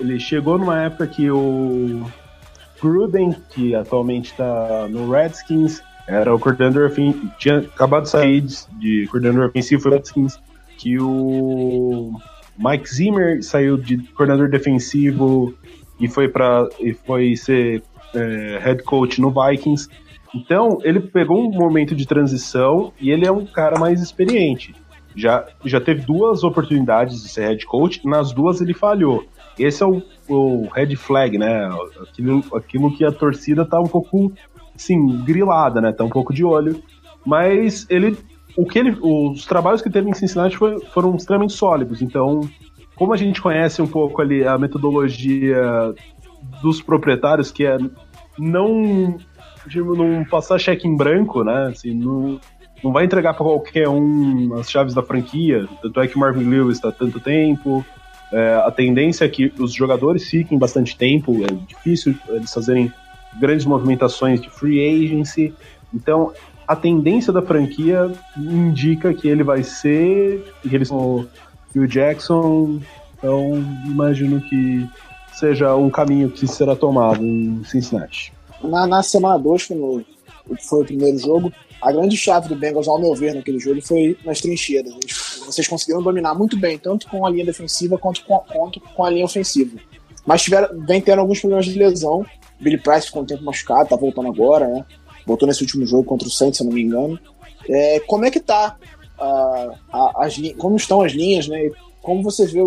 ele chegou numa época que o Gruden, que atualmente está no Redskins, era o coordenador tinha acabado de sair de, de coordenador ofensivo do Redskins, que o Mike Zimmer saiu de coordenador defensivo e foi para e foi ser é, head coach no Vikings. Então, ele pegou um momento de transição e ele é um cara mais experiente. Já, já teve duas oportunidades de ser head coach, nas duas ele falhou. Esse é o, o red flag, né? Aquilo, aquilo que a torcida tá um pouco, sim, grilada, né? Tá um pouco de olho. Mas ele, o que ele, os trabalhos que teve em Cincinnati foi, foram extremamente sólidos. Então, como a gente conhece um pouco ali a metodologia dos proprietários, que é não tipo, não passar cheque em branco, né? Assim, não, não vai entregar para qualquer um as chaves da franquia. Tanto é que o Marvin Lewis está tanto tempo. É, a tendência é que os jogadores fiquem bastante tempo. É difícil eles fazerem grandes movimentações de free agency. Então, a tendência da franquia indica que ele vai ser. que eles são o Jackson. Então, imagino que seja um caminho que será tomado em Cincinnati na, na semana 2, quando foi o primeiro jogo, a grande chave do Bengals, ao meu ver, naquele jogo foi nas trincheiras. Vocês conseguiram dominar muito bem, tanto com a linha defensiva quanto com, quanto com a linha ofensiva. Mas tiveram, vem tendo alguns problemas de lesão. Billy Price ficou um tempo machucado, tá voltando agora, né? Voltou nesse último jogo contra o Saints, se eu não me engano. É, como é que tá uh, a, as como estão as linhas, né? como você vê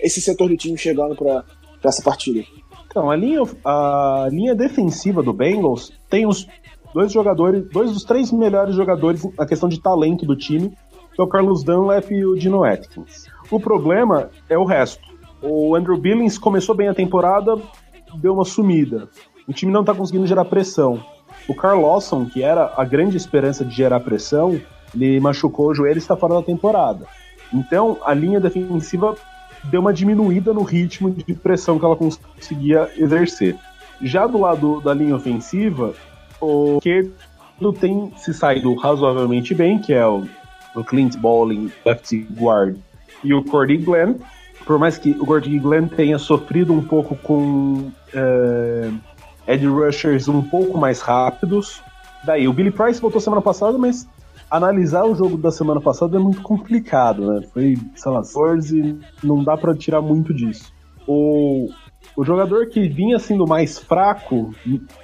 esse setor do time chegando para essa partida? Então, a linha, a linha defensiva do Bengals tem os dois jogadores, dois dos três melhores jogadores na questão de talento do time, que é o Carlos Dunlap e o Dino Atkins. O problema é o resto. O Andrew Billings começou bem a temporada, deu uma sumida. O time não está conseguindo gerar pressão. O Carl Lawson, que era a grande esperança de gerar pressão, ele machucou o joelho e está fora da temporada. Então, a linha defensiva deu uma diminuída no ritmo de pressão que ela conseguia exercer. Já do lado da linha ofensiva, o Keto tem se saído razoavelmente bem, que é o, o Clint Bowling, left guard, e o Cordy Glenn. Por mais que o Cordy Glenn tenha sofrido um pouco com é, edge rushers um pouco mais rápidos. Daí, o Billy Price voltou semana passada, mas analisar o jogo da semana passada é muito complicado, né? Foi, sei lá, Spurs e não dá para tirar muito disso. O, o jogador que vinha sendo mais fraco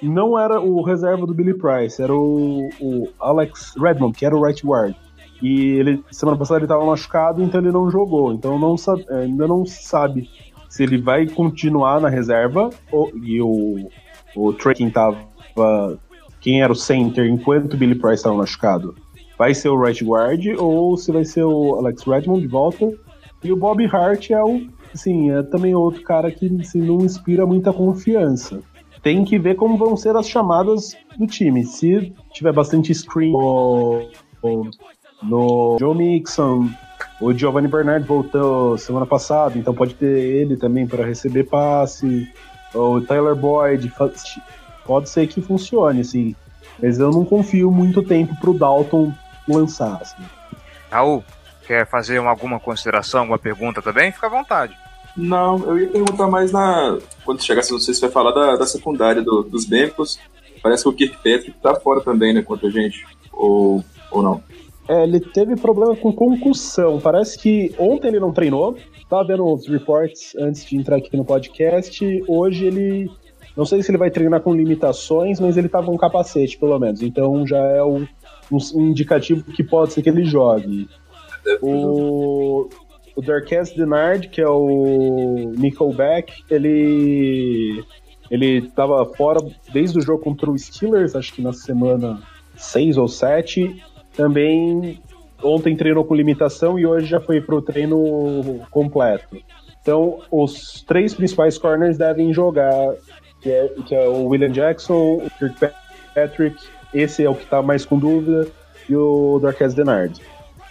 não era o reserva do Billy Price, era o, o Alex Redmond, que era o right guard. E ele, semana passada ele estava machucado, então ele não jogou. Então não sabe, ainda não sabe se ele vai continuar na reserva ou, e o, o Trey tava. Quem era o center enquanto o Billy Price estava machucado? Vai ser o right guard ou se vai ser o Alex Redmond de volta? E o Bob Hart é o. Assim, é também outro cara que assim, não inspira muita confiança. Tem que ver como vão ser as chamadas do time. Se tiver bastante screen ou, ou no Joe Mixon. O Giovanni Bernard voltou semana passada, então pode ter ele também para receber passe. O Tyler Boyd, pode ser que funcione, assim. Mas eu não confio muito tempo pro Dalton lançar. Assim. Raul, quer fazer uma, alguma consideração, alguma pergunta também? Fica à vontade. Não, eu ia perguntar mais na. Quando chegasse, não sei se vai falar da, da secundária do, dos Bengals. Parece que o Kirkpatrick tá fora também, né, contra a gente. Ou, ou não? É, ele teve problema com concussão. Parece que ontem ele não treinou. Tava vendo os reports antes de entrar aqui no podcast. Hoje ele. Não sei se ele vai treinar com limitações, mas ele tava com capacete, pelo menos. Então já é um, um indicativo que pode ser que ele jogue. O, o Darkes Denard, que é o Nickelback, ele ele tava fora desde o jogo contra o Steelers, acho que na semana 6 ou 7, também ontem treinou com limitação e hoje já foi para o treino completo. Então, os três principais corners devem jogar, que é, que é o William Jackson, o Kirkpatrick, esse é o que está mais com dúvida, e o Darquez Denard.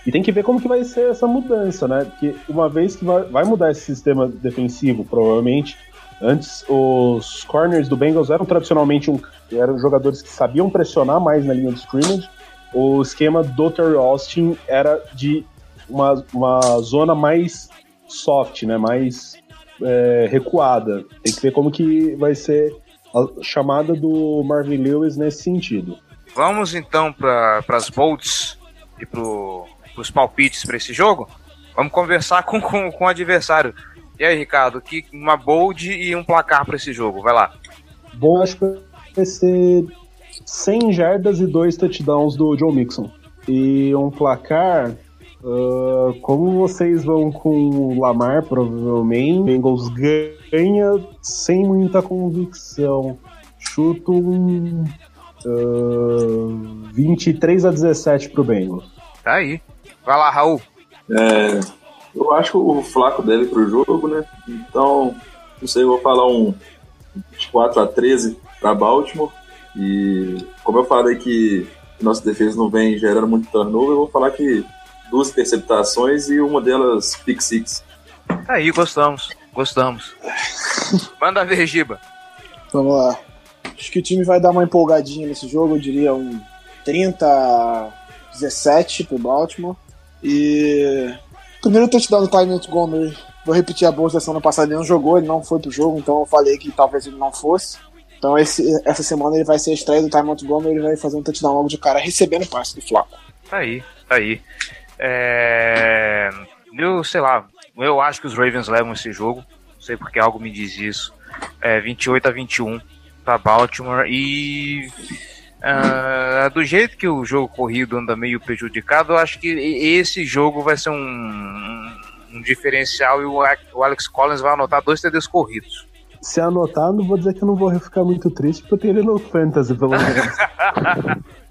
E tem que ver como que vai ser essa mudança, né? Porque uma vez que vai, vai mudar esse sistema defensivo, provavelmente, antes os corners do Bengals eram tradicionalmente um, eram jogadores que sabiam pressionar mais na linha de scrimmage, o esquema do Terry Austin era de uma, uma zona mais soft, né? Mais é, recuada. Tem que ver como que vai ser a chamada do Marvin Lewis nesse sentido. Vamos então para as bolts e para os palpites para esse jogo? Vamos conversar com, com, com o adversário. E aí, Ricardo, que uma bold e um placar para esse jogo? Vai lá. Bom, acho que vai ser 100 jardas e dois touchdowns do Joe Mixon. E um placar. Uh, como vocês vão com o Lamar, provavelmente, Bengals ganha sem muita convicção. Chuto um uh, 23 a 17 pro Bengals. Tá aí. Vai lá, Raul. É, eu acho que o flaco deve pro jogo, né? Então, não sei, eu vou falar um 24 a 13 para Baltimore. E como eu falei que nossa defesa não vem gerando muito turnover, eu vou falar que duas interceptações e uma delas pick six. Aí, gostamos, gostamos. Manda ver, Giba. Vamos lá. Acho que o time vai dar uma empolgadinha nesse jogo, eu diria um 30 a 17 pro Baltimore. E primeiro touchdown do Ty Montgomery. Vou repetir a bolsa da semana passada, ele não jogou, ele não foi pro jogo, então eu falei que talvez ele não fosse. Então esse, essa semana ele vai ser a estreia do Ty Montgomery, ele vai fazer um touchdown logo de cara, recebendo o passe do Flaco. Tá aí, tá aí. É... Eu sei lá, eu acho que os Ravens levam esse jogo, não sei porque algo me diz isso. É 28 a 21 para Baltimore e uh, do jeito que o jogo corrido anda meio prejudicado, eu acho que esse jogo vai ser um, um diferencial e o Alex Collins vai anotar dois TDs corridos se anotar, não vou dizer que eu não vou ficar muito triste, porque eu tenho ele no Fantasy, pelo menos.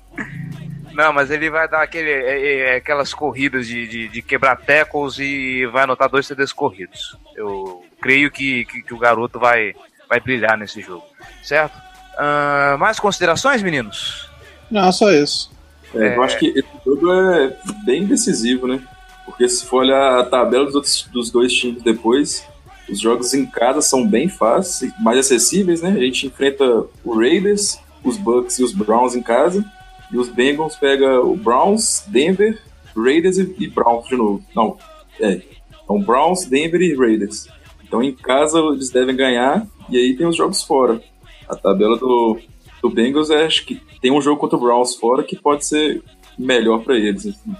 Não, mas ele vai dar aquele, é, é, aquelas corridas de, de, de, quebrar tackles e vai anotar dois CDs corridos. Eu creio que, que, que o garoto vai, vai brilhar nesse jogo, certo? Uh, mais considerações, meninos? Não, só isso. É, eu acho que esse jogo é bem decisivo, né? Porque se for olhar a tabela dos, outros, dos dois times depois, os jogos em casa são bem fáceis, mais acessíveis, né? A gente enfrenta o Raiders, os Bucks e os Browns em casa. E os Bengals pega o Browns, Denver, Raiders e, Browns de novo. Não, é. Então Browns, Denver e Raiders. Então em casa eles devem ganhar e aí tem os jogos fora. A tabela do, do Bengals é, acho que tem um jogo contra o Browns fora que pode ser melhor para eles. Assim.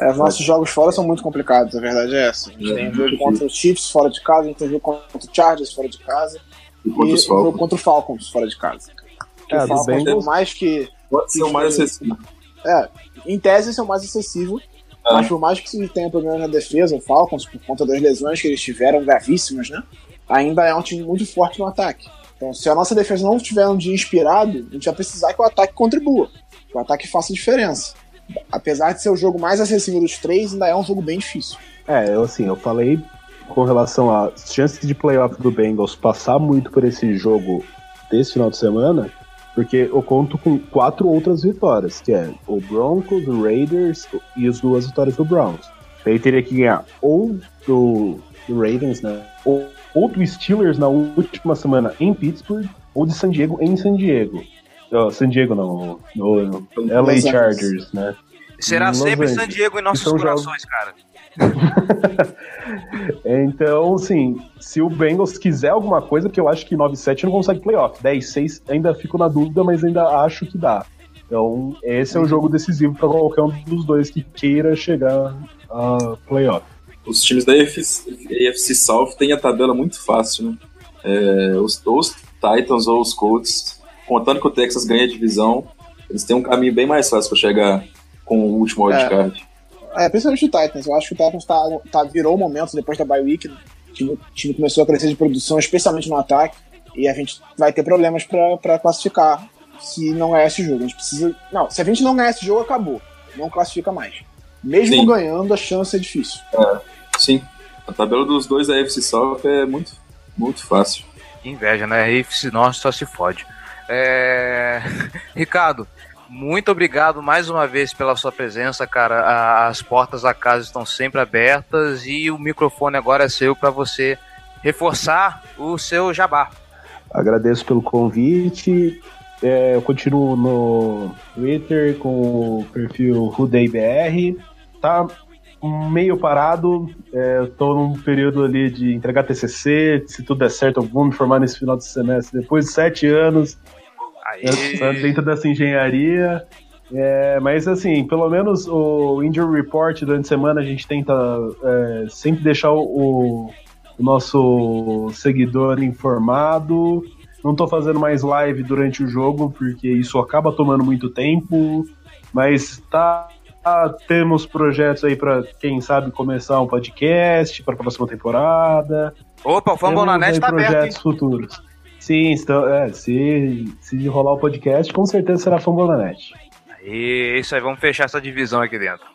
É, os nossos jogos fora são muito complicados, a verdade é essa. A gente É, tem jogo contra os Chiefs fora de casa, a gente tem jogo contra o Chargers fora de casa E e contra os jogo Falcons. contra o Falcons fora de casa. É, o Falcons, por mais que, Pode ser o mais acessível. é, em tese, esse é o mais acessível, Ah. mas por mais que se tenha problema na defesa, o Falcons, por conta das lesões que eles tiveram gravíssimas, né? Ainda é um time muito forte no ataque. Então, se a nossa defesa não tiver um dia inspirado, a gente vai precisar que o ataque contribua, que o ataque faça diferença. Apesar de ser o jogo mais acessível dos três, ainda é um jogo bem difícil. É, eu assim, eu falei com relação às chances de playoff do Bengals passar muito por esse jogo desse final de semana, porque eu conto com quatro outras vitórias, que é o Broncos, o Raiders e as duas vitórias do Browns. Aí teria que ganhar ou do, do Ravens, né? Ou, ou do Steelers na última semana em Pittsburgh, ou de San Diego em San Diego. Ó, San Diego não, no, no LA. Chargers, né? Será Los sempre Angeles. San Diego em nossos Então, jogos- corações, cara. Então, assim, se o Bengals quiser alguma coisa, porque eu acho que 9-7 não consegue playoff. 10-6 ainda fico na dúvida, mas ainda acho que dá. Então, esse é o jogo decisivo para qualquer um dos dois que queira chegar a playoff. Os times da AFC, South têm a tabela muito fácil, né? É, os, ou os Titans ou os Colts, contando que o Texas ganha a divisão, eles têm um caminho bem mais fácil para chegar com o último wildcard. É, principalmente o Titans. Eu acho que o Titans tá, tá, virou o momento depois da bye week. O time, o time começou a crescer de produção, especialmente no ataque. E a gente vai ter problemas pra pra classificar se não ganhar esse jogo. A gente precisa. Não, se a gente não ganhar esse jogo, acabou. Não classifica mais. Mesmo Sim. ganhando, a chance é difícil. Sim, a tabela dos dois da AFC South é muito, muito fácil. Que inveja, né? AFC Norte só se fode. É... Ricardo, muito obrigado mais uma vez pela sua presença, cara. As portas da casa estão sempre abertas e o microfone agora é seu para você reforçar o seu jabá. Agradeço pelo convite. É, eu continuo no Twitter com o perfil RudeiBR. Tá meio parado. É, tô num período ali de entregar TCC. Se tudo der certo, eu vou me formar nesse final de semestre. Depois de sete anos né, Aí, dentro dessa engenharia. É, mas assim, pelo menos o Injury Report durante a semana a gente tenta é, sempre deixar o, o nosso seguidor informado. Não tô fazendo mais live durante o jogo, porque isso acaba tomando muito tempo. Mas tá. tá- temos projetos aí para quem sabe começar um podcast para a próxima temporada. Opa, o Fumble na Temos Net aí tá aberto, hein? projetos futuros. Sim, estão, é, se, se rolar o podcast, com certeza será Fumble na Net. E isso aí, vamos fechar essa divisão aqui dentro.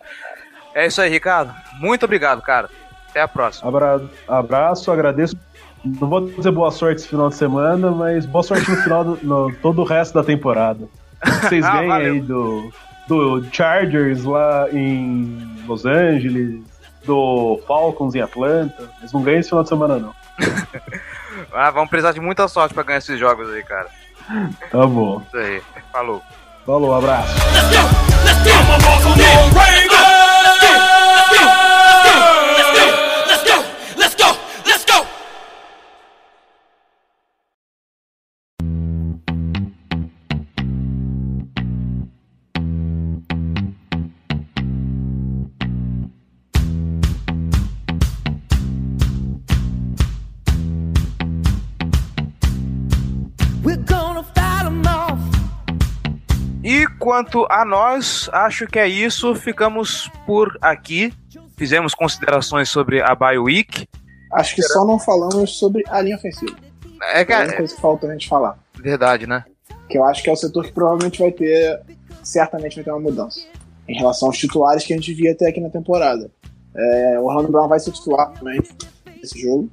É isso aí, Ricardo. Muito obrigado, cara. Até a próxima. Abra, abraço, agradeço. Não vou dizer boa sorte esse final de semana, mas boa sorte no final, do, no todo o resto da temporada. Vocês Ah, valeu. aí do, do Chargers lá em Los Angeles, do Falcons em Atlanta. Mas não ganhem esse final de semana, não. Ah, vamos precisar de muita sorte pra ganhar esses jogos aí, cara. Tá bom. Isso aí. Falou. Falou, abraço. Let's quanto a nós, acho que é isso. Ficamos por aqui. Fizemos considerações sobre a Bye Week. Acho que só não falamos sobre a linha ofensiva. É, É a cara, única coisa que falta a gente falar. é verdade, né? Que eu acho que é o setor que provavelmente vai ter. Certamente vai ter uma mudança. Em relação aos titulares que a gente via até aqui na temporada. É, o Orlando Brown vai ser titular também nesse jogo.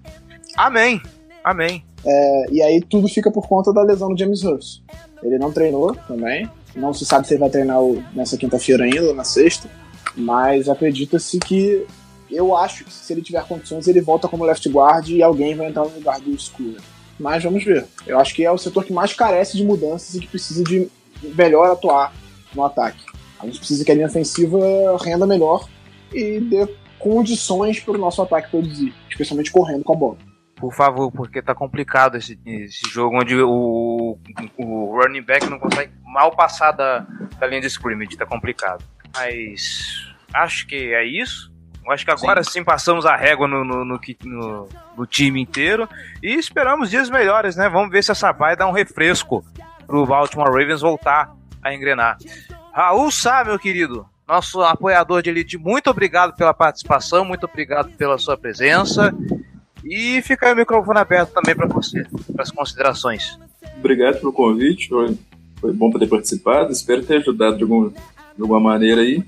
Amém. Amém. É, e aí tudo fica por conta da lesão do James Hurst. Ele não treinou também. Não se sabe se ele vai treinar nessa quinta-feira ainda, ou na sexta. Mas acredita-se que. Eu acho que se ele tiver condições, ele volta como left guard e alguém vai entrar no lugar do Scooter. Mas vamos ver. Eu acho que é o setor que mais carece de mudanças e que precisa de melhor atuar no ataque. A gente precisa que a linha ofensiva renda melhor e dê condições para o nosso ataque produzir, especialmente correndo com a bola. Por favor, porque tá complicado esse, esse jogo onde o, o running back não consegue mal passar da, da linha de scrimmage. Tá complicado. Mas acho que é isso. Acho que agora sim, sim passamos a régua no, no, no, no, no time inteiro e esperamos dias melhores, né? Vamos ver se essa vai dar um refresco pro Baltimore Ravens voltar a engrenar. Raul Sá, meu querido, nosso apoiador de elite, muito obrigado pela participação, muito obrigado pela sua presença. E fica o microfone aberto também para você, para as considerações. Obrigado pelo convite, foi, foi bom poder participar, espero ter ajudado de, algum, de alguma maneira aí.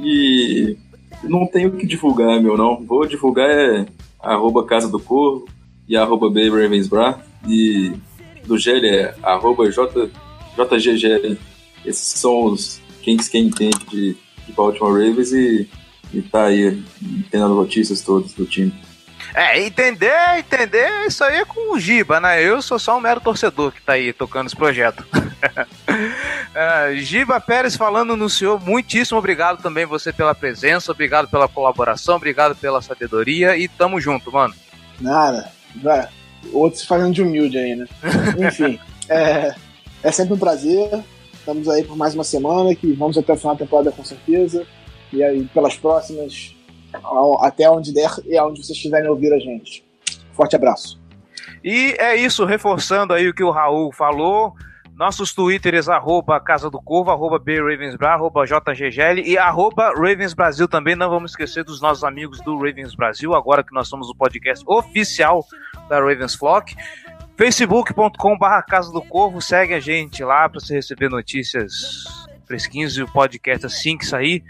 E não tenho o que divulgar, meu, não. Vou divulgar é arroba Casa do Corvo e arroba Ravensbra e do GL é arroba JGGL. Esses são os quem, quem entende de, de Baltimore Ravens e, e tá aí tendo as notícias todas do time. É, entender, entender, isso aí é com o Giba, né? Eu sou só um mero torcedor que tá aí tocando esse projeto. é, Giba Pérez falando no senhor, muitíssimo obrigado também você pela presença, obrigado pela colaboração, obrigado pela sabedoria e tamo junto, mano. Nada, vai. Outro se fazendo de humilde aí, né? Enfim, é, é sempre um prazer. Estamos aí por mais uma semana, que vamos até o final da temporada com certeza. E aí, pelas próximas, até onde der e aonde vocês quiserem ouvir a gente. Forte abraço. E é isso, reforçando aí o que o Raul falou. Nossos twitters, arroba Casa do Corvo, arroba BRavensBra, arroba JGGL e arroba Ravens Brasil também. Não vamos esquecer dos nossos amigos do Ravens Brasil, agora que nós somos o podcast oficial da Ravens Flock. facebook.com barra Casa do Corvo, segue a gente lá para você receber notícias fresquinhos e o podcast assim que sair.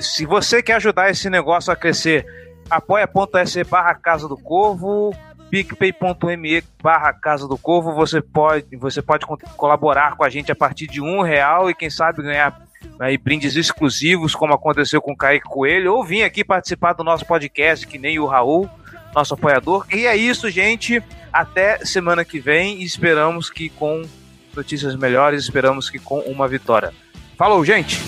Se você quer ajudar esse negócio a crescer, apoia.se barra Casa do Corvo, picpay.me barra Casa do Corvo, você pode, você pode colaborar com a gente a partir de um real e quem sabe ganhar aí, brindes exclusivos, como aconteceu com o Kaique Coelho, ou vir aqui participar do nosso podcast, que nem o Raul, nosso apoiador. E é isso, gente. Até semana que vem e esperamos que com notícias melhores, esperamos que com uma vitória. Falou, gente!